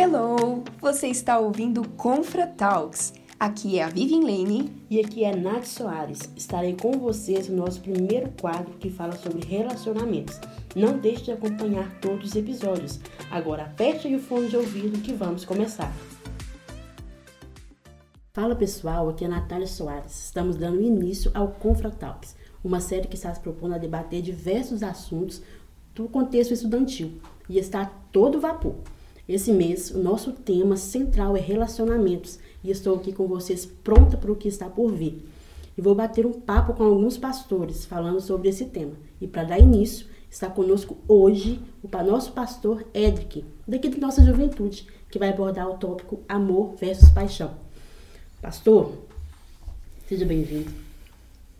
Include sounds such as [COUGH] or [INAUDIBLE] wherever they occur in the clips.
Hello! Você está ouvindo Confra Talks. Aqui é a Vivian Lane. E aqui é Nath Soares. Estarei com vocês no nosso primeiro quadro que fala sobre relacionamentos. Não deixe de acompanhar todos os episódios. Agora aperte o fone de ouvido que vamos começar. Fala pessoal, aqui é a Natália Soares. Estamos dando início ao Confra Talks, uma série que está se propondo a debater diversos assuntos do contexto estudantil e está todo vapor. Esse mês, o nosso tema central é relacionamentos e estou aqui com vocês pronta para o que está por vir. E vou bater um papo com alguns pastores falando sobre esse tema. E para dar início, está conosco hoje o nosso pastor Edric, daqui da nossa juventude, que vai abordar o tópico amor versus paixão. Pastor, seja bem-vindo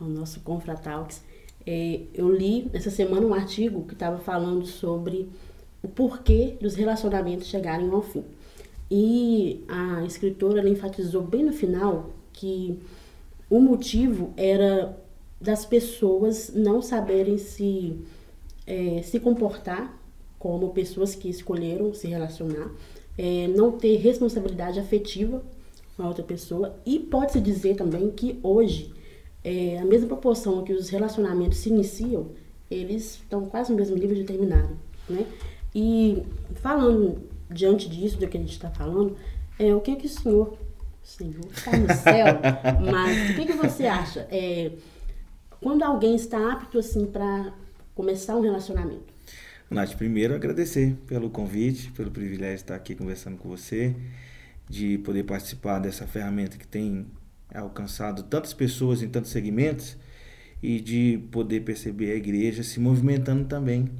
ao nosso Confratalks. É, eu li essa semana um artigo que estava falando sobre o porquê dos relacionamentos chegarem ao fim. E a escritora enfatizou bem no final que o motivo era das pessoas não saberem se, é, se comportar como pessoas que escolheram se relacionar, é, não ter responsabilidade afetiva com a outra pessoa. E pode-se dizer também que hoje, é, a mesma proporção que os relacionamentos se iniciam, eles estão quase no mesmo nível de terminarem. Né? E falando diante disso, do que a gente está falando, é, o que, que o senhor, o senhor está no céu, [LAUGHS] mas o que, que você acha? É, quando alguém está apto assim para começar um relacionamento? Nath, primeiro agradecer pelo convite, pelo privilégio de estar aqui conversando com você, de poder participar dessa ferramenta que tem alcançado tantas pessoas em tantos segmentos e de poder perceber a igreja se movimentando também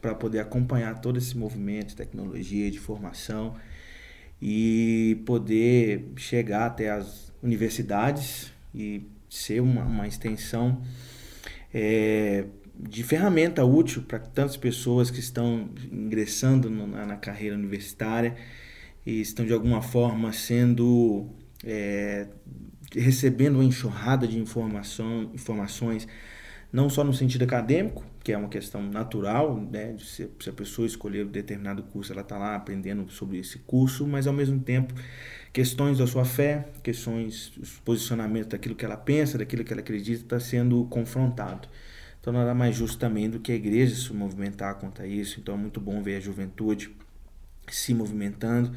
para poder acompanhar todo esse movimento de tecnologia, de formação e poder chegar até as universidades e ser uma, uma extensão é, de ferramenta útil para tantas pessoas que estão ingressando na, na, carreira universitária e estão de alguma forma sendo é, recebendo uma enxurrada de informação, informações não só no sentido acadêmico, que é uma questão natural, né, se a pessoa escolher um determinado curso, ela está lá aprendendo sobre esse curso, mas ao mesmo tempo questões da sua fé, questões, os posicionamentos daquilo que ela pensa, daquilo que ela acredita, está sendo confrontado. Então nada mais justo também do que a igreja se movimentar contra isso. Então é muito bom ver a juventude se movimentando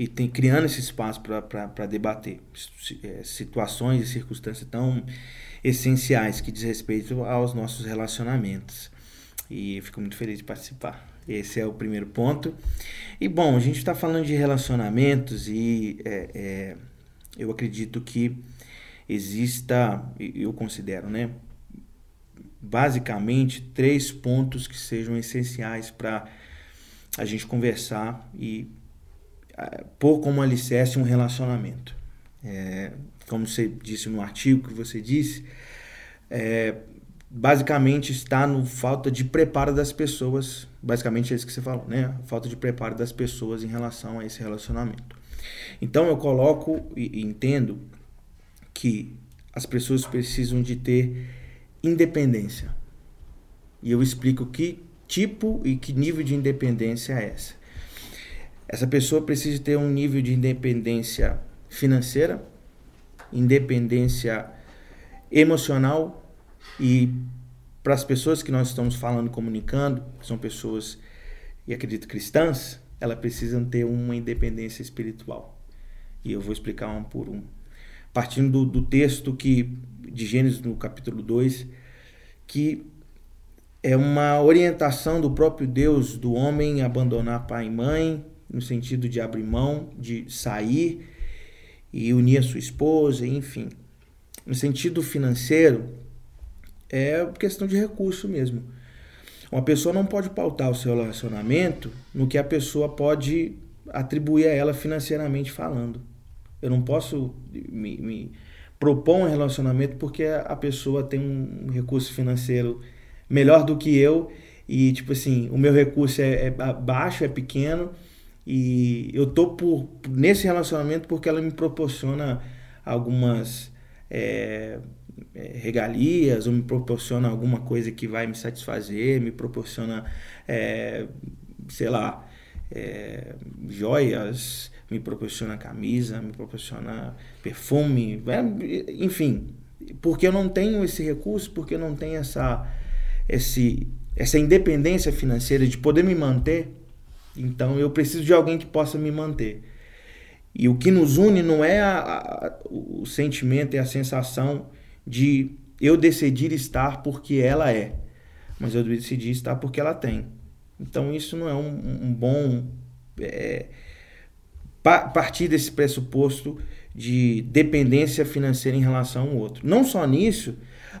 e tem, criando esse espaço para debater é, situações e circunstâncias tão essenciais que diz respeito aos nossos relacionamentos. E fico muito feliz de participar. Esse é o primeiro ponto. E bom, a gente está falando de relacionamentos e é, é, eu acredito que exista, eu considero, né? Basicamente, três pontos que sejam essenciais para a gente conversar e pôr como alicerce um relacionamento. É, como você disse no artigo que você disse, é, basicamente está no falta de preparo das pessoas, basicamente é isso que você falou, né? Falta de preparo das pessoas em relação a esse relacionamento. Então eu coloco e entendo que as pessoas precisam de ter independência. E eu explico que tipo e que nível de independência é essa. Essa pessoa precisa ter um nível de independência financeira, independência emocional e para as pessoas que nós estamos falando, comunicando, que são pessoas, e acredito cristãs, elas precisam ter uma independência espiritual. E eu vou explicar um por um. Partindo do, do texto que de Gênesis no capítulo 2, que é uma orientação do próprio Deus do homem abandonar pai e mãe, no sentido de abrir mão, de sair e unir a sua esposa, enfim. No sentido financeiro, é questão de recurso mesmo. Uma pessoa não pode pautar o seu relacionamento no que a pessoa pode atribuir a ela financeiramente falando. Eu não posso me, me propor um relacionamento porque a pessoa tem um recurso financeiro melhor do que eu e, tipo assim, o meu recurso é, é baixo, é pequeno e eu tô por, nesse relacionamento porque ela me proporciona algumas é, é, regalias ou me proporciona alguma coisa que vai me satisfazer, me proporciona, é, sei lá, é, joias, me proporciona camisa, me proporciona perfume, é, enfim. Porque eu não tenho esse recurso, porque eu não tenho essa, esse, essa independência financeira de poder me manter, então eu preciso de alguém que possa me manter. E o que nos une não é a, a, o sentimento e a sensação de eu decidir estar porque ela é, mas eu decidi estar porque ela tem. Então isso não é um, um bom é, pa, partir desse pressuposto de dependência financeira em relação ao outro. Não só nisso,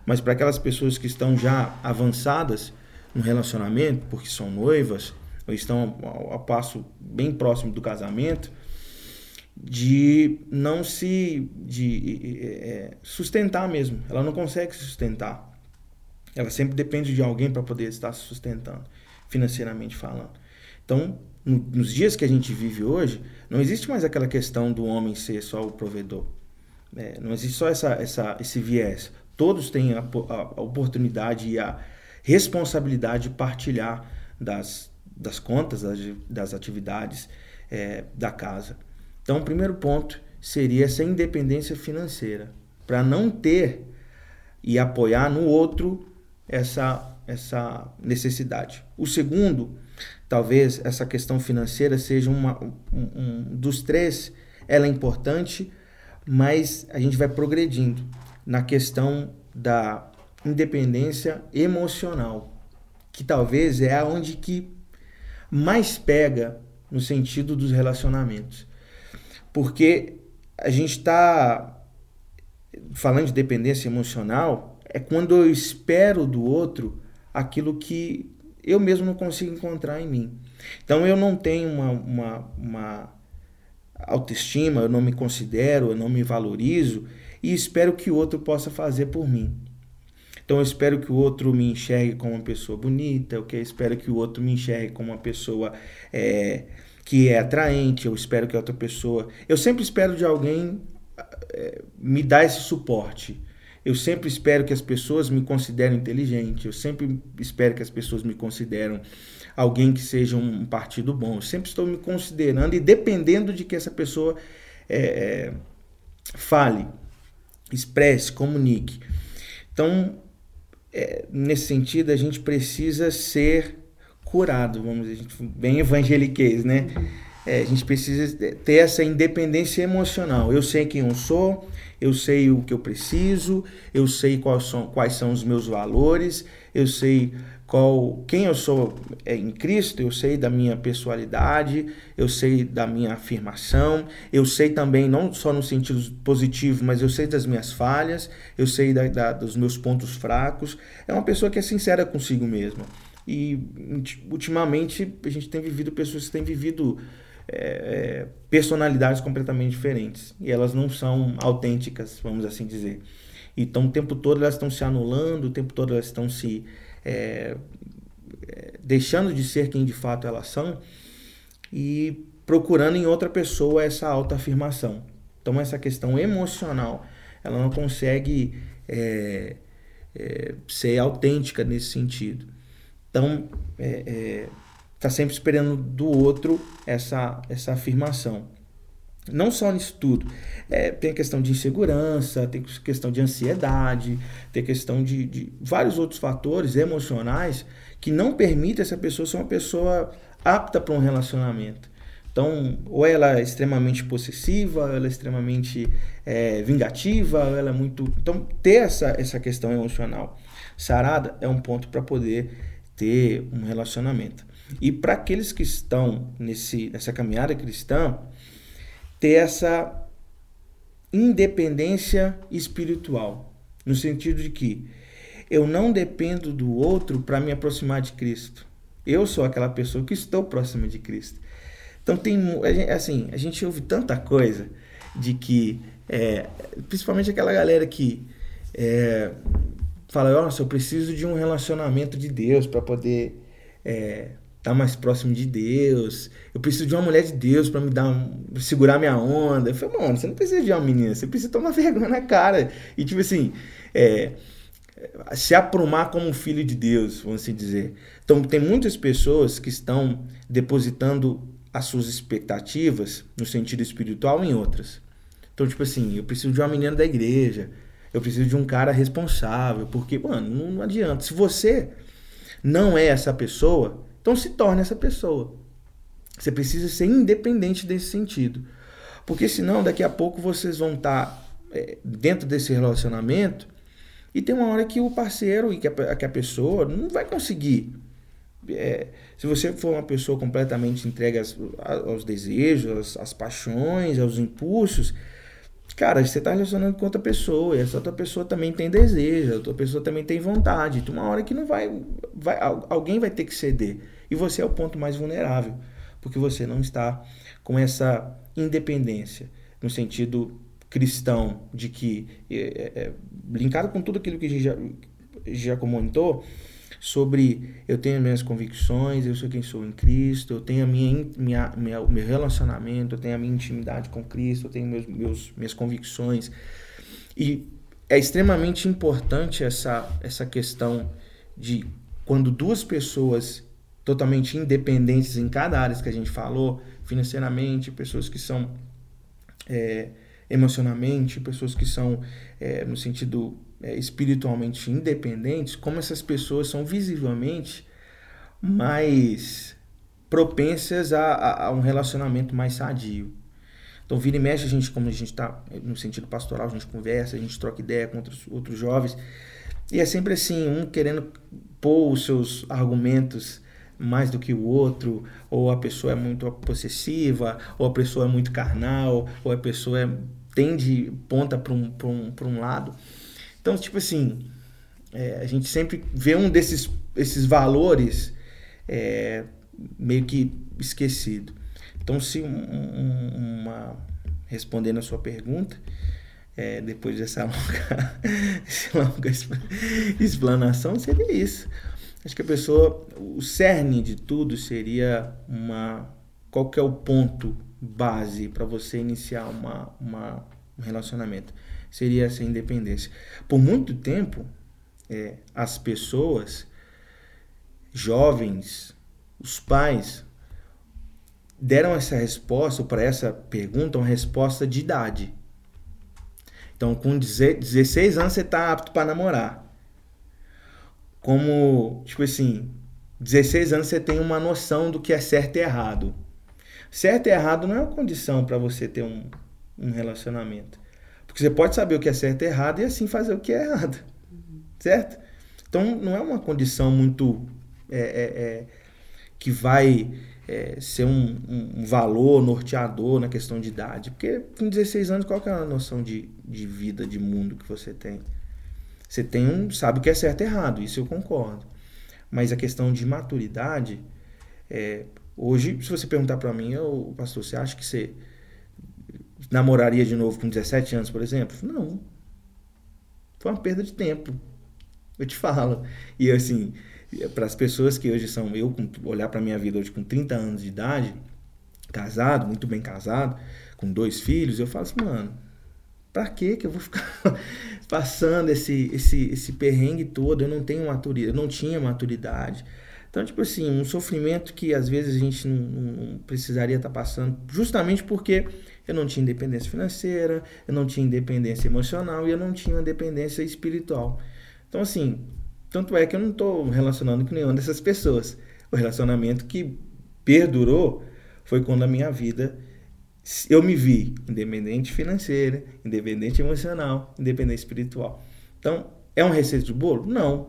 mas para aquelas pessoas que estão já avançadas no relacionamento, porque são noivas estão a, passo bem próximo do casamento, de não se de é, sustentar mesmo. Ela não consegue se sustentar. Ela sempre depende de alguém para poder estar se sustentando, financeiramente falando. Então, no, nos dias que a gente vive hoje, não existe mais aquela questão do homem ser só o provedor. É, não existe só essa, essa, esse viés. Todos têm a, a, a oportunidade e a responsabilidade de partilhar das, das contas, das, das atividades é, da casa. Então, o primeiro ponto seria essa independência financeira, para não ter e apoiar no outro essa, essa necessidade. O segundo, talvez essa questão financeira seja uma, um, um dos três, ela é importante, mas a gente vai progredindo na questão da independência emocional, que talvez é aonde que mais pega no sentido dos relacionamentos. Porque a gente está falando de dependência emocional, é quando eu espero do outro aquilo que eu mesmo não consigo encontrar em mim. Então eu não tenho uma, uma, uma autoestima, eu não me considero, eu não me valorizo e espero que o outro possa fazer por mim. Então eu espero que o outro me enxergue como uma pessoa bonita, eu espero que o outro me enxergue como uma pessoa é, que é atraente, eu espero que a outra pessoa. Eu sempre espero de alguém é, me dar esse suporte. Eu sempre espero que as pessoas me considerem inteligente, eu sempre espero que as pessoas me considerem alguém que seja um partido bom. Eu sempre estou me considerando e dependendo de que essa pessoa é, é, fale, expresse, comunique. Então, é, nesse sentido, a gente precisa ser curado, vamos dizer, bem evangeliquez, né? É, a gente precisa ter essa independência emocional. Eu sei quem eu sou, eu sei o que eu preciso, eu sei quais são, quais são os meus valores, eu sei qual, quem eu sou é, em Cristo, eu sei da minha pessoalidade, eu sei da minha afirmação, eu sei também, não só no sentido positivo, mas eu sei das minhas falhas, eu sei da, da, dos meus pontos fracos. É uma pessoa que é sincera consigo mesma. E ultimamente a gente tem vivido pessoas que têm vivido é, é, personalidades completamente diferentes. E elas não são autênticas, vamos assim dizer. Então o tempo todo elas estão se anulando, o tempo todo elas estão se é, é, deixando de ser quem de fato elas são e procurando em outra pessoa essa autoafirmação. Então essa questão emocional, ela não consegue é, é, ser autêntica nesse sentido. Então, é, é, tá sempre esperando do outro essa, essa afirmação. Não só nisso tudo. É, tem a questão de insegurança, tem questão de ansiedade, tem questão de, de vários outros fatores emocionais que não permitem essa pessoa ser uma pessoa apta para um relacionamento. Então, ou ela é extremamente possessiva, ou ela é extremamente é, vingativa, ou ela é muito. Então, ter essa, essa questão emocional sarada é um ponto para poder ter um relacionamento. E para aqueles que estão nesse, nessa caminhada cristã, ter essa independência espiritual, no sentido de que eu não dependo do outro para me aproximar de Cristo. Eu sou aquela pessoa que estou próxima de Cristo. Então tem assim, a gente ouve tanta coisa de que, é, principalmente aquela galera que é, fala, nossa, eu preciso de um relacionamento de Deus para poder é, estar tá mais próximo de Deus. Eu preciso de uma mulher de Deus para me dar segurar minha onda. Eu falei, mano, você não precisa de uma menina, você precisa tomar [LAUGHS] vergonha na cara. E tipo assim, é, se aprumar como um filho de Deus, vamos assim dizer. Então tem muitas pessoas que estão depositando as suas expectativas no sentido espiritual em outras. Então, tipo assim, eu preciso de uma menina da igreja, eu preciso de um cara responsável, porque, mano, não, não adianta. Se você não é essa pessoa, então se torne essa pessoa. Você precisa ser independente desse sentido. Porque senão, daqui a pouco vocês vão estar tá, é, dentro desse relacionamento e tem uma hora que o parceiro e que a, que a pessoa não vai conseguir. É, se você for uma pessoa completamente entregue aos, aos desejos, às, às paixões, aos impulsos, cara, você está relacionando com outra pessoa, e essa outra pessoa também tem desejo, a outra pessoa também tem vontade. Tem uma hora que não vai, vai. Alguém vai ter que ceder. E você é o ponto mais vulnerável, porque você não está com essa independência, no sentido cristão, de que, é, é, linkado com tudo aquilo que já, já comentou, sobre eu tenho minhas convicções, eu sou quem sou em Cristo, eu tenho a minha, minha, minha meu relacionamento, eu tenho a minha intimidade com Cristo, eu tenho meus, meus, minhas convicções. E é extremamente importante essa, essa questão de quando duas pessoas totalmente independentes em cada área que a gente falou, financeiramente, pessoas que são é, emocionalmente, pessoas que são é, no sentido é, espiritualmente independentes, como essas pessoas são visivelmente mais propensas a, a, a, um relacionamento mais sadio. Então, vira e mexe, a gente, como a gente está no sentido pastoral, a gente conversa, a gente troca ideia com outros, outros jovens, e é sempre assim, um querendo pôr os seus argumentos mais do que o outro, ou a pessoa é muito possessiva, ou a pessoa é muito carnal, ou a pessoa é, tende, ponta para um, um, um lado. Então, tipo assim, é, a gente sempre vê um desses esses valores é, meio que esquecido. Então, se um, um, uma respondendo a sua pergunta, é, depois dessa [LAUGHS] longa, longa explanação, seria isso. Acho que a pessoa, o cerne de tudo seria uma. Qual que é o ponto base para você iniciar uma, uma, um relacionamento? Seria essa independência. Por muito tempo, é, as pessoas, jovens, os pais, deram essa resposta, para essa pergunta, uma resposta de idade. Então, com 16 anos, você está apto para namorar. Como, tipo assim, 16 anos você tem uma noção do que é certo e errado. Certo e errado não é uma condição para você ter um, um relacionamento. Porque você pode saber o que é certo e errado e assim fazer o que é errado. Uhum. Certo? Então não é uma condição muito é, é, é, que vai é, ser um, um, valor norteador na questão de idade. Porque com 16 anos, qual que é a noção de, de vida, de mundo que você tem? Você tem um, sabe o que é certo e errado, isso eu concordo. Mas a questão de maturidade, é, hoje, se você perguntar para mim, o pastor, você acha que você namoraria de novo com 17 anos, por exemplo? Não. Foi uma perda de tempo. Eu te falo. E assim, para as pessoas que hoje são eu, olhar para minha vida hoje com 30 anos de idade, casado, muito bem casado, com dois filhos, eu falo assim, mano, para que que eu vou ficar [LAUGHS] passando esse, esse, esse perrengue todo? Eu não tenho maturidade, eu não tinha maturidade. Então, tipo assim, um sofrimento que às vezes a gente não, não precisaria estar tá passando, justamente porque eu não tinha independência financeira, eu não tinha independência emocional e eu não tinha independência espiritual. Então, assim, tanto é que eu não estou relacionando com nenhuma dessas pessoas. O relacionamento que perdurou foi quando a minha vida eu me vi independente financeira, independente emocional, independente espiritual. Então, é um receito de bolo? Não.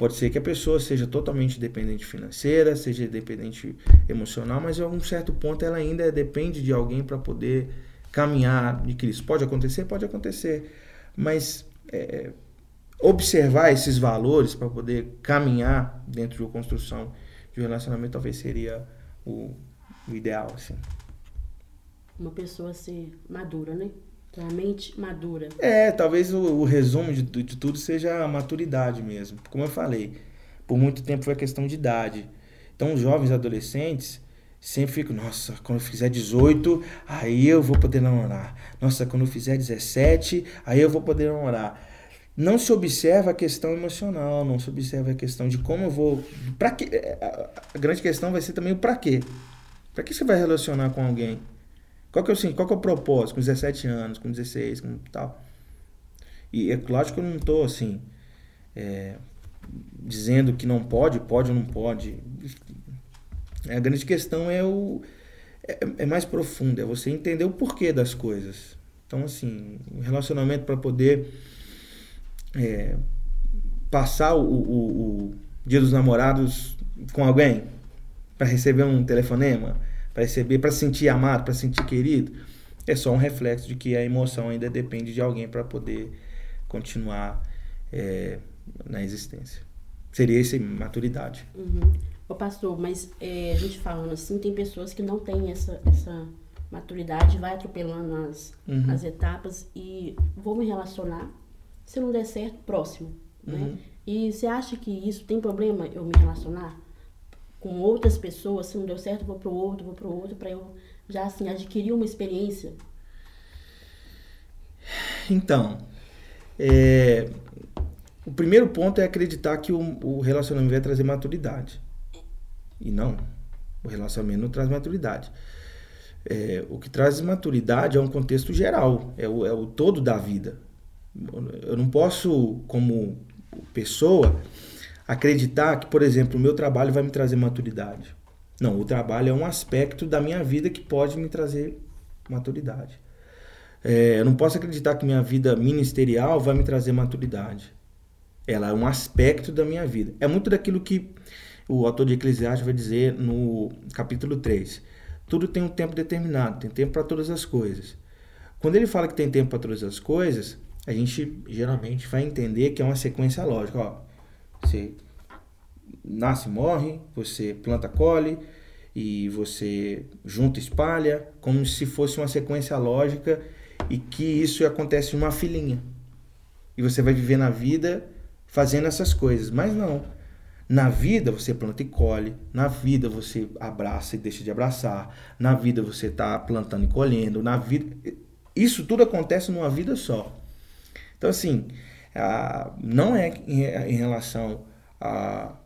Pode ser que a pessoa seja totalmente dependente financeira, seja dependente emocional, mas a um certo ponto ela ainda depende de alguém para poder caminhar de Cristo. Pode acontecer? Pode acontecer. Mas é, observar esses valores para poder caminhar dentro de uma construção de um relacionamento talvez seria o, o ideal. Assim. Uma pessoa ser madura, né? Realmente madura. É, talvez o, o resumo de, de tudo seja a maturidade mesmo. Como eu falei, por muito tempo foi a questão de idade. Então, os jovens adolescentes sempre ficam, nossa, quando eu fizer 18, aí eu vou poder namorar. Nossa, quando eu fizer 17, aí eu vou poder namorar. Não se observa a questão emocional, não se observa a questão de como eu vou. Pra quê? A grande questão vai ser também o para quê. Para que você vai relacionar com alguém? Qual que, é, assim, qual que é o propósito com 17 anos, com 16, com tal? E é lógico que eu não estou assim, é, dizendo que não pode, pode ou não pode. A grande questão é o é, é mais profundo, é você entender o porquê das coisas. Então, assim, um relacionamento para poder é, passar o, o, o, dia dos namorados com alguém, para receber um telefonema, para receber, para sentir amado, para sentir querido, é só um reflexo de que a emoção ainda depende de alguém para poder continuar é, na existência. Seria essa maturidade. Uhum. Ô pastor, mas é, a gente falando assim, tem pessoas que não têm essa, essa maturidade, vai atropelando as, uhum. as etapas e vou me relacionar, se não der certo, próximo. Né? Uhum. E você acha que isso tem problema eu me relacionar com outras pessoas? Se não deu certo, vou pro outro, vou pro outro, para eu já assim adquirir uma experiência? Então, é, o primeiro ponto é acreditar que o, o relacionamento vai trazer maturidade. E não, o relacionamento não traz maturidade. É, o que traz maturidade é um contexto geral, é o, é o todo da vida. Eu não posso, como pessoa, acreditar que, por exemplo, o meu trabalho vai me trazer maturidade. Não, o trabalho é um aspecto da minha vida que pode me trazer maturidade. É, eu não posso acreditar que minha vida ministerial vai me trazer maturidade. Ela é um aspecto da minha vida. É muito daquilo que o autor de Eclesiastes vai dizer no capítulo 3. Tudo tem um tempo determinado, tem tempo para todas as coisas. Quando ele fala que tem tempo para todas as coisas, a gente geralmente vai entender que é uma sequência lógica. Ó, você nasce e morre, você planta, colhe, e você junta espalha, como se fosse uma sequência lógica e que isso acontece numa filinha. E você vai viver na vida fazendo essas coisas. Mas não. Na vida você planta e colhe, na vida você abraça e deixa de abraçar, na vida você está plantando e colhendo, na vida. Isso tudo acontece numa vida só. Então, assim, não é em relação a,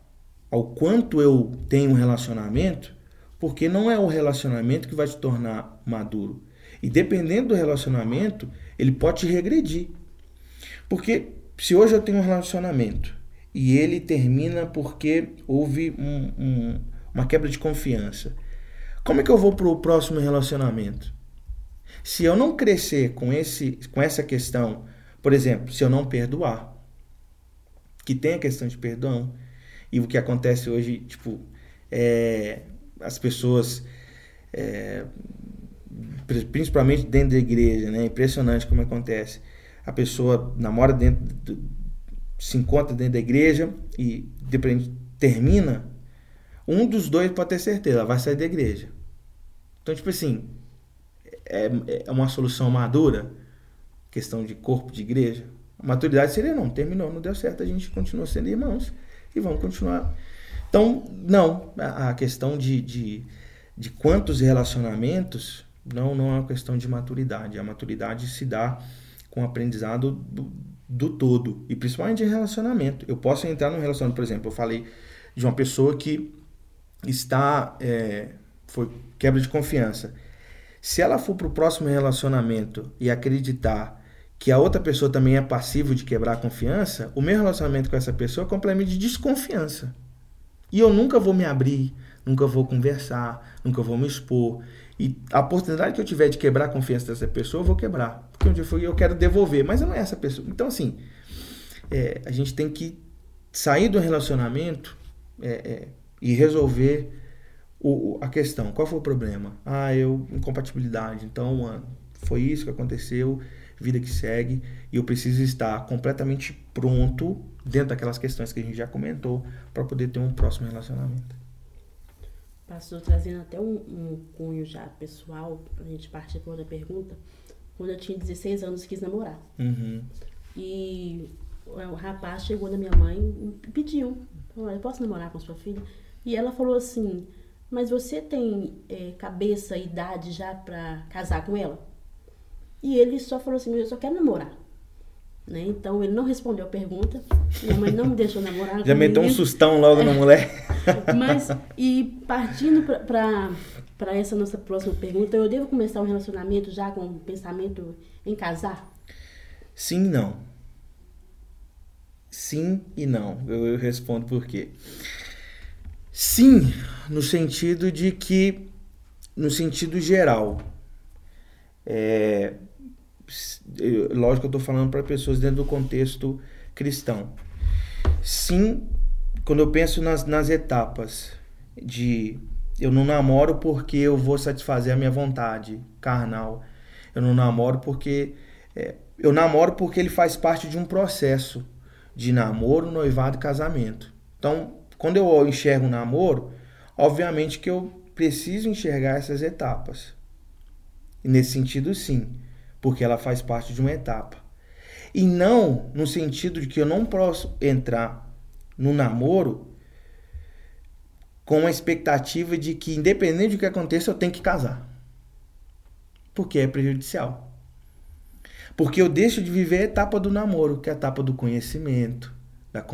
ao quanto eu tenho um relacionamento, porque não é o relacionamento que vai te tornar maduro. E dependendo do relacionamento, ele pode te regredir. Porque se hoje eu tenho um relacionamento e ele termina porque houve um, um, uma quebra de confiança. Como é que eu vou para o próximo relacionamento? Se eu não crescer com, esse, com essa questão, por exemplo, se eu não perdoar, que tem a questão de perdão, e o que acontece hoje, tipo, é, as pessoas, é, principalmente dentro da igreja, né? Impressionante como acontece. A pessoa namora dentro se encontra dentro da igreja e depois termina, um dos dois pode ter certeza, ela vai sair da igreja. Então, tipo assim, é, é uma solução madura, questão de corpo de igreja. A maturidade seria não, terminou, não deu certo, a gente continua sendo irmãos e vamos continuar. Então, não, a, questão de, de, de quantos relacionamentos não, não é uma questão de maturidade. A maturidade se dá com o aprendizado do, do todo e principalmente em relacionamento. Eu posso entrar num relacionamento, por exemplo, eu falei de uma pessoa que está é, foi quebra de confiança. Se ela for para o próximo relacionamento e acreditar que a outra pessoa também é passivo de quebrar a confiança, o meu relacionamento com essa pessoa é completamente de desconfiança. E eu nunca vou me abrir, nunca vou conversar, nunca vou me expor. E a oportunidade que eu tiver de quebrar a confiança dessa pessoa, eu vou quebrar. Porque um dia eu, quero devolver, mas não é essa pessoa. Então, assim, é, a gente tem que sair do relacionamento é, é, e resolver o, a questão. Qual foi o problema? Ah, eu, incompatibilidade. Então, foi isso que aconteceu, vida que segue, e eu preciso estar completamente pronto dentro daquelas questões que a gente já comentou para poder ter um próximo relacionamento. Pastor, trazendo até um, um cunho já pessoal, a gente partir para outra pergunta. Quando eu tinha 16 anos, quis namorar. Uhum. E o rapaz chegou na minha mãe e pediu: Eu posso namorar com sua filha? E ela falou assim: Mas você tem é, cabeça e idade já para casar com ela? E ele só falou assim: Eu só quero namorar. Né? Então ele não respondeu a pergunta. Minha mãe não me deixou namorar. Já meteu um sustão logo na mulher. [LAUGHS] Mas, e partindo para essa nossa próxima pergunta, eu devo começar um relacionamento já com um pensamento em casar? Sim e não. Sim e não. Eu, eu respondo por quê. Sim, no sentido de que, no sentido geral, é, lógico que eu estou falando para pessoas dentro do contexto cristão. Sim, quando eu penso nas, nas etapas de eu não namoro porque eu vou satisfazer a minha vontade carnal. Eu não namoro porque. É, eu namoro porque ele faz parte de um processo de namoro, noivado e casamento. Então, quando eu enxergo um namoro, obviamente que eu preciso enxergar essas etapas. E nesse sentido, sim porque ela faz parte de uma etapa. E não no sentido de que eu não posso entrar no namoro com a expectativa de que, independente do que aconteça, eu tenho que casar. Porque é prejudicial. Porque eu deixo de viver a etapa do namoro, que é a etapa do conhecimento, da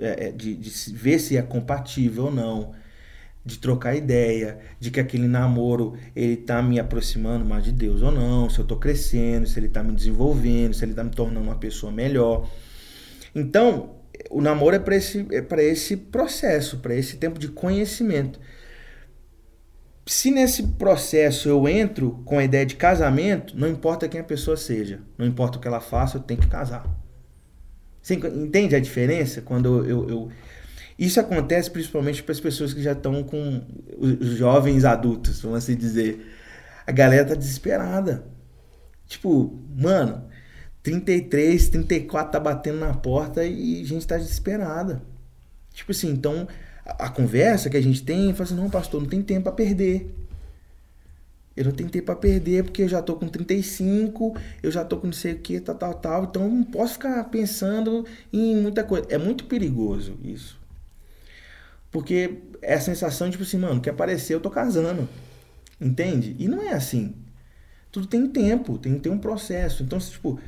é, é, de, de ver se é compatível ou não, de trocar ideia, de que aquele namoro ele tá me aproximando mais de Deus ou não, se eu tô crescendo, se ele tá me desenvolvendo, se ele tá me tornando uma pessoa melhor. Então, o namoro é para esse, é para esse processo, para esse tempo de conhecimento. Se nesse processo eu entro com a ideia de casamento, não importa quem a pessoa seja, não importa o que ela faça, eu tenho que casar. Você entende a diferença quando eu, eu isso acontece principalmente para as pessoas que já estão com os jovens adultos, vamos assim dizer. A galera tá desesperada. Tipo, mano, 33, 34 tá batendo na porta e a gente tá desesperada. Tipo assim, então a, conversa que a gente tem, fala assim: não, pastor, não tem tempo para perder. Eu não tenho tempo para perder porque eu já tô com 35, eu já tô com não sei o que, tal, tal, tal. Então eu não posso ficar pensando em muita coisa. É muito perigoso isso. Porque é a sensação, tipo assim, mano, que aparecer, eu tô casando. Entende? E não é assim. Tudo tem tempo, tem, tem um processo. Então, tipo,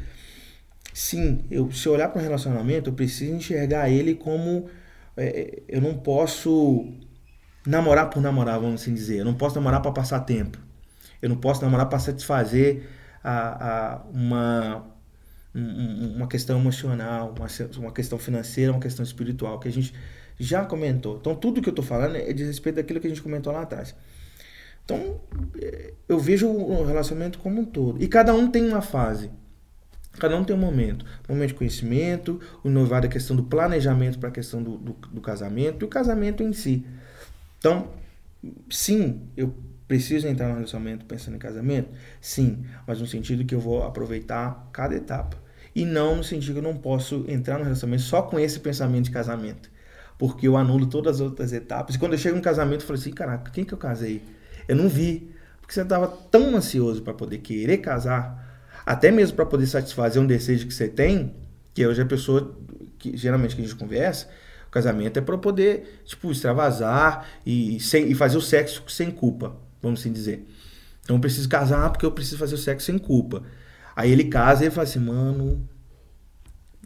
sim, eu, se eu olhar para um relacionamento, eu preciso enxergar ele como. É, eu não posso namorar por namorar, vamos assim dizer. Eu não posso namorar para passar tempo. Eu não posso namorar para satisfazer a, a uma, uma questão emocional, uma, uma questão financeira, uma questão espiritual. Que a gente já comentou. Então, tudo que eu estou falando é de respeito daquilo que a gente comentou lá atrás. Então, é, eu vejo o relacionamento como um todo. E cada um tem uma fase. Cada um tem um momento. Momento de conhecimento, o noivado a questão do planejamento para a questão do, do, do casamento e o casamento em si. Então, sim, eu preciso entrar no relacionamento pensando em casamento? Sim, mas no sentido que eu vou aproveitar cada etapa. E não no sentido que eu não posso entrar no relacionamento só com esse pensamento de casamento porque eu anulo todas as outras etapas. E quando eu chego no casamento, eu falo assim: caraca, quem que eu casei? Eu não vi. Porque você estava tão ansioso para poder querer casar, até mesmo para poder satisfazer um desejo que você tem, que hoje a pessoa, que geralmente que a gente conversa, o casamento é para poder, tipo, extravasar e, sem, e fazer o sexo sem culpa, vamos assim dizer. Então eu preciso casar porque eu preciso fazer o sexo sem culpa. Aí ele casa e ele fala assim, mano,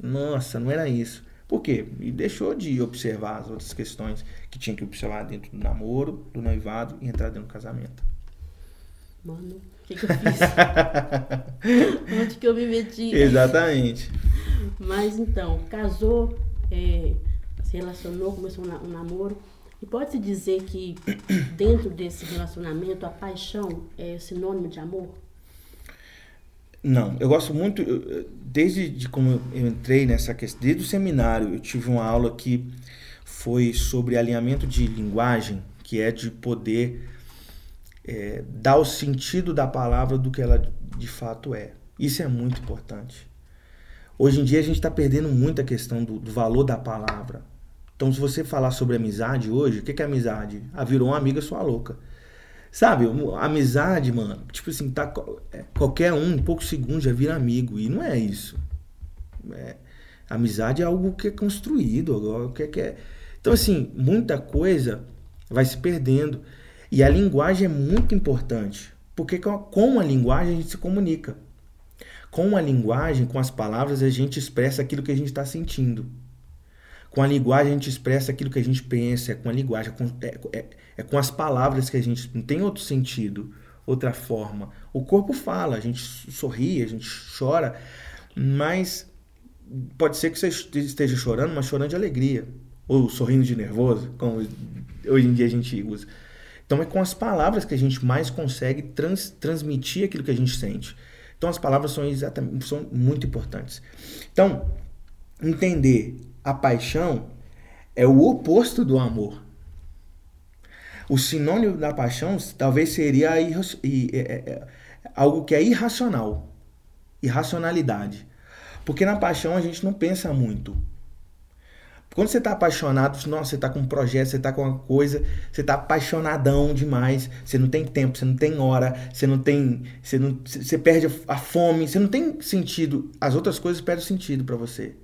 nossa, não era isso. Por quê? E deixou de observar as outras questões que tinha que observar dentro do namoro, do noivado e entrar dentro do casamento. Mano, o que, que, eu fiz? [LAUGHS] Onde que eu me meti? Exatamente. Mas então, casou, é, se relacionou, começou um namoro. E pode-se dizer que dentro desse relacionamento a paixão é sinônimo de amor? Não, eu gosto muito, desde de como eu entrei nessa questão, desde o seminário, eu tive uma aula que foi sobre alinhamento de linguagem, que é de poder é, dar o sentido da palavra do que ela de fato é. Isso é muito importante. Hoje em dia a gente está perdendo muito a questão do, do, valor da palavra. Então, se você falar sobre amizade hoje, o que, que é amizade? Ah, virou uma amiga sua louca. Sabe, amizade, mano, tipo assim, tá, é, qualquer um, em poucos segundos já vira amigo. E não é isso. É, amizade é algo que é construído, que é, que é... Então, assim, muita coisa vai se perdendo. E a linguagem é muito importante. Porque com a linguagem a gente se comunica. Com a linguagem, com as palavras, a gente expressa aquilo que a gente está sentindo. Com a linguagem, a gente expressa aquilo que a gente pensa. É com a linguagem, é com, é, é, é com as palavras que a gente. Não tem outro sentido, outra forma. O corpo fala, a gente sorri, a gente chora, mas pode ser que você esteja chorando, mas chorando de alegria. Ou sorrindo de nervoso, como hoje em dia a gente usa. Então é com as palavras que a gente mais consegue trans, transmitir aquilo que a gente sente. Então as palavras são exatamente são muito importantes. Então, entender a paixão é o oposto do amor. O sinônimo da paixão talvez seria é, é, é, algo que é irracional. Irracionalidade. Porque na paixão a gente não pensa muito. Quando você está apaixonado, nossa, você está com um projeto, você está com uma coisa, você está apaixonadão demais, você não tem tempo, você não tem hora, você não tem. Você, não, você perde a fome, você não tem sentido. As outras coisas perdem sentido para você.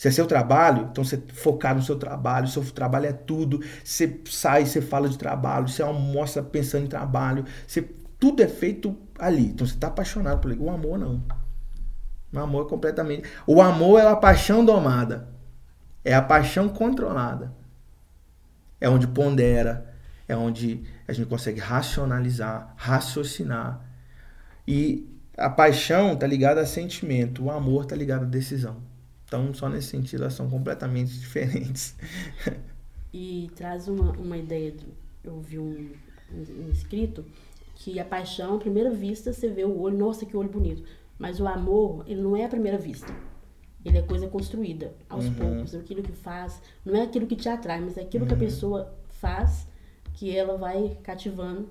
Se é seu trabalho, então você focar no seu trabalho, seu trabalho é tudo. Você sai, você fala de trabalho, você almoça pensando em trabalho, você, tudo é feito ali. Então você está apaixonado por ele. O amor não. O amor é completamente. O amor é a paixão domada. É a paixão controlada. É onde pondera, é onde a gente consegue racionalizar, raciocinar. E a paixão está ligada a sentimento, o amor está ligado a decisão. Então, só nesse sentido, elas são completamente [LAUGHS] diferentes. e traz uma, uma ideia, de, eu vi um, um, escrito, que a paixão, à primeira vista, você vê o olho, nossa, que olho bonito. Mas o amor, ele não é à primeira vista. Ele é coisa construída aos uhum. poucos. Aquilo que faz, não é aquilo que te atrai, mas é aquilo uhum. que a uhum. pessoa faz que ela vai cativando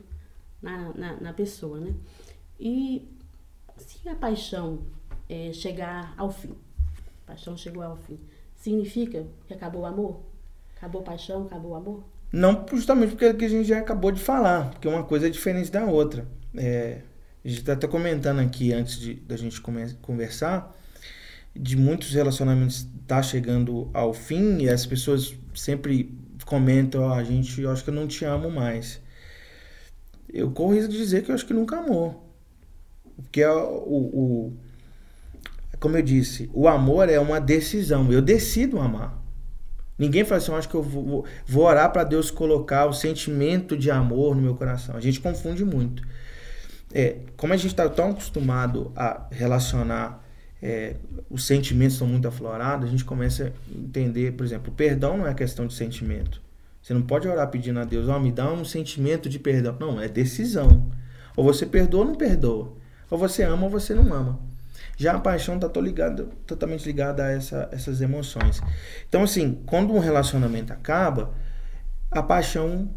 na, na, na pessoa, né? E se a paixão é, chegar ao fim, a paixão chegou ao fim, significa que acabou o amor? Acabou a paixão, acabou o amor? Não, justamente porque é que a gente já acabou de falar, porque uma coisa é diferente da outra. É, a gente está até comentando aqui antes de da gente conversar de muitos relacionamentos tá chegando ao fim e as pessoas sempre comentam, oh, a gente, eu acho que eu não te amo mais. Eu corro risco de dizer que eu acho que nunca amou. Porque é o, o, como eu disse, o amor é uma decisão. Eu decido amar. Ninguém fala assim, eu acho que eu vou, vou orar para Deus colocar o sentimento de amor no meu coração. A gente confunde muito. É, como a gente está tão acostumado a relacionar é, os sentimentos são muito aflorados, a gente começa a entender, por exemplo, perdão não é questão de sentimento. Você não pode orar pedindo a Deus, ó, oh, me dá um sentimento de perdão. Não, é decisão. Ou você perdoa ou não perdoa. Ou você ama ou você não ama. Já a paixão está totalmente ligada a essa, essas emoções. Então, assim, quando um relacionamento acaba, a paixão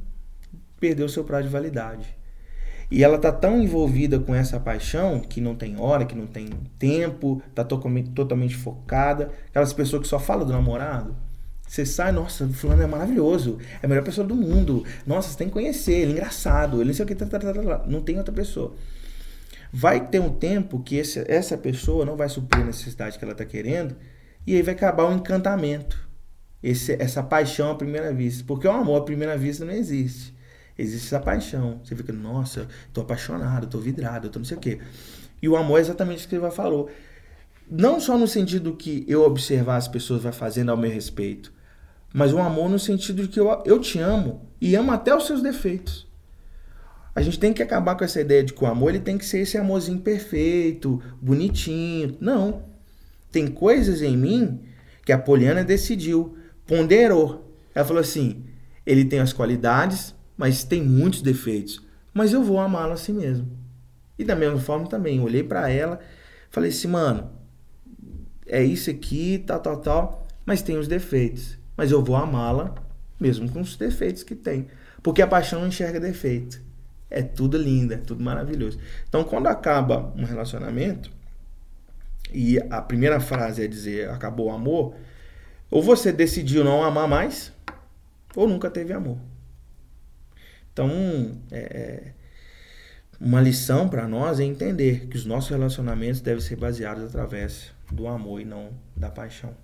perdeu seu prazo de validade. E ela tá tão envolvida com essa paixão que não tem hora, que não tem tempo, tá totalmente, totalmente focada. Aquelas pessoas que só falam do namorado. Você sai, nossa, o fulano é maravilhoso, é a melhor pessoa do mundo. Nossa, você tem que conhecer, ele é engraçado, ele não sei o que, tá, tá, tá, tá, não tem outra pessoa. Vai ter um tempo que esse, essa pessoa não vai suprir a necessidade que ela está querendo, e aí vai acabar o encantamento. Esse, essa paixão à primeira vista. Porque o amor à primeira vista não existe. Existe essa paixão. Você fica, nossa, tô apaixonado, tô vidrado, tô não sei o quê. E o amor é exatamente o que ele falou. Não só no sentido que eu observar as pessoas vai fazendo ao meu respeito, mas o amor no sentido de que eu, eu te amo e amo até os seus defeitos. A gente tem que acabar com essa ideia de que o amor ele tem que ser esse amorzinho perfeito, bonitinho. Não. Tem coisas em mim que a Poliana decidiu, ponderou. Ela falou assim: ele tem as qualidades, mas tem muitos defeitos. Mas eu vou amá-la assim mesmo. E da mesma forma também, olhei para ela, falei assim, mano, é isso aqui, tal, tal, tal, mas tem os defeitos. Mas eu vou amá-la mesmo com os defeitos que tem. Porque a paixão não enxerga defeito. É tudo lindo, é tudo maravilhoso. Então, quando acaba um relacionamento, e a primeira frase é dizer acabou o amor, ou você decidiu não amar mais, ou nunca teve amor. Então, é, é, uma lição para nós é entender que os nossos relacionamentos devem ser baseados através do amor e não da paixão.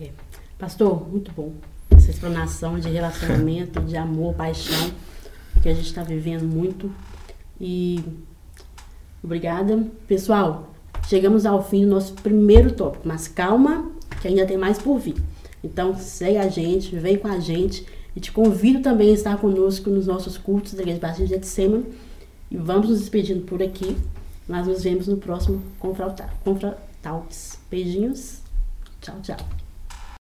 É. Pastor, muito bom essa explanação de relacionamento, de amor, paixão, que a gente está vivendo muito. E Obrigada. Pessoal, chegamos ao fim do nosso primeiro tópico, mas calma, que ainda tem mais por vir. Então, segue a gente, vem com a gente e te convido também a estar conosco nos nossos cultos da Igreja Batista de Getsemane. E vamos nos despedindo por aqui. Nós nos vemos no próximo Confra Talks. Beijinhos. Tchau, tchau.